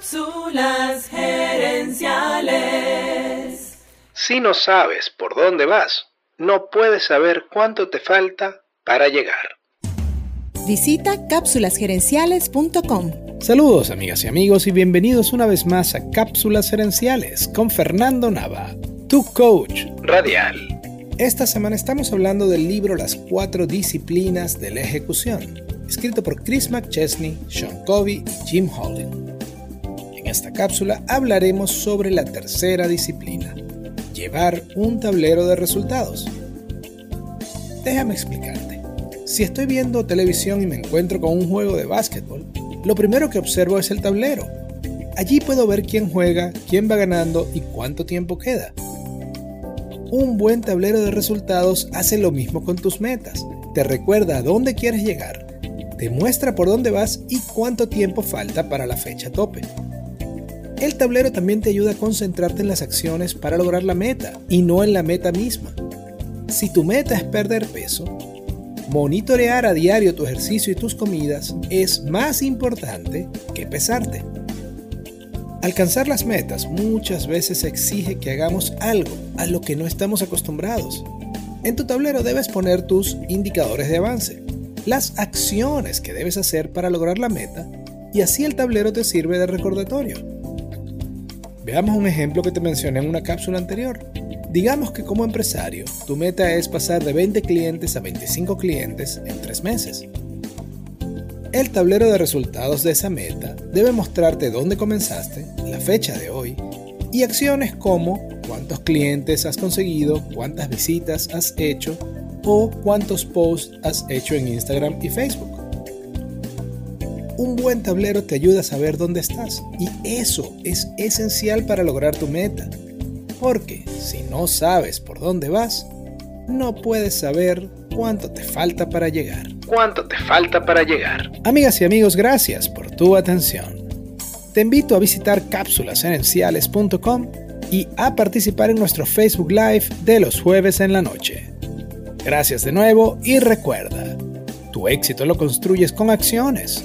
Cápsulas gerenciales. Si no sabes por dónde vas, no puedes saber cuánto te falta para llegar. Visita cápsulasgerenciales.com. Saludos amigas y amigos y bienvenidos una vez más a Cápsulas Gerenciales con Fernando Nava, tu coach radial. Esta semana estamos hablando del libro Las cuatro disciplinas de la ejecución, escrito por Chris McChesney, Sean Covey y Jim Holland. Esta cápsula hablaremos sobre la tercera disciplina, llevar un tablero de resultados. Déjame explicarte. Si estoy viendo televisión y me encuentro con un juego de básquetbol, lo primero que observo es el tablero. Allí puedo ver quién juega, quién va ganando y cuánto tiempo queda. Un buen tablero de resultados hace lo mismo con tus metas. Te recuerda a dónde quieres llegar, te muestra por dónde vas y cuánto tiempo falta para la fecha tope. El tablero también te ayuda a concentrarte en las acciones para lograr la meta y no en la meta misma. Si tu meta es perder peso, monitorear a diario tu ejercicio y tus comidas es más importante que pesarte. Alcanzar las metas muchas veces exige que hagamos algo a lo que no estamos acostumbrados. En tu tablero debes poner tus indicadores de avance, las acciones que debes hacer para lograr la meta y así el tablero te sirve de recordatorio. Veamos un ejemplo que te mencioné en una cápsula anterior. Digamos que como empresario, tu meta es pasar de 20 clientes a 25 clientes en 3 meses. El tablero de resultados de esa meta debe mostrarte dónde comenzaste, la fecha de hoy y acciones como cuántos clientes has conseguido, cuántas visitas has hecho o cuántos posts has hecho en Instagram y Facebook un buen tablero te ayuda a saber dónde estás y eso es esencial para lograr tu meta. Porque si no sabes por dónde vas, no puedes saber cuánto te falta para llegar. ¿Cuánto te falta para llegar? Amigas y amigos, gracias por tu atención. Te invito a visitar cápsulasgerenciales.com y a participar en nuestro Facebook Live de los jueves en la noche. Gracias de nuevo y recuerda, tu éxito lo construyes con acciones,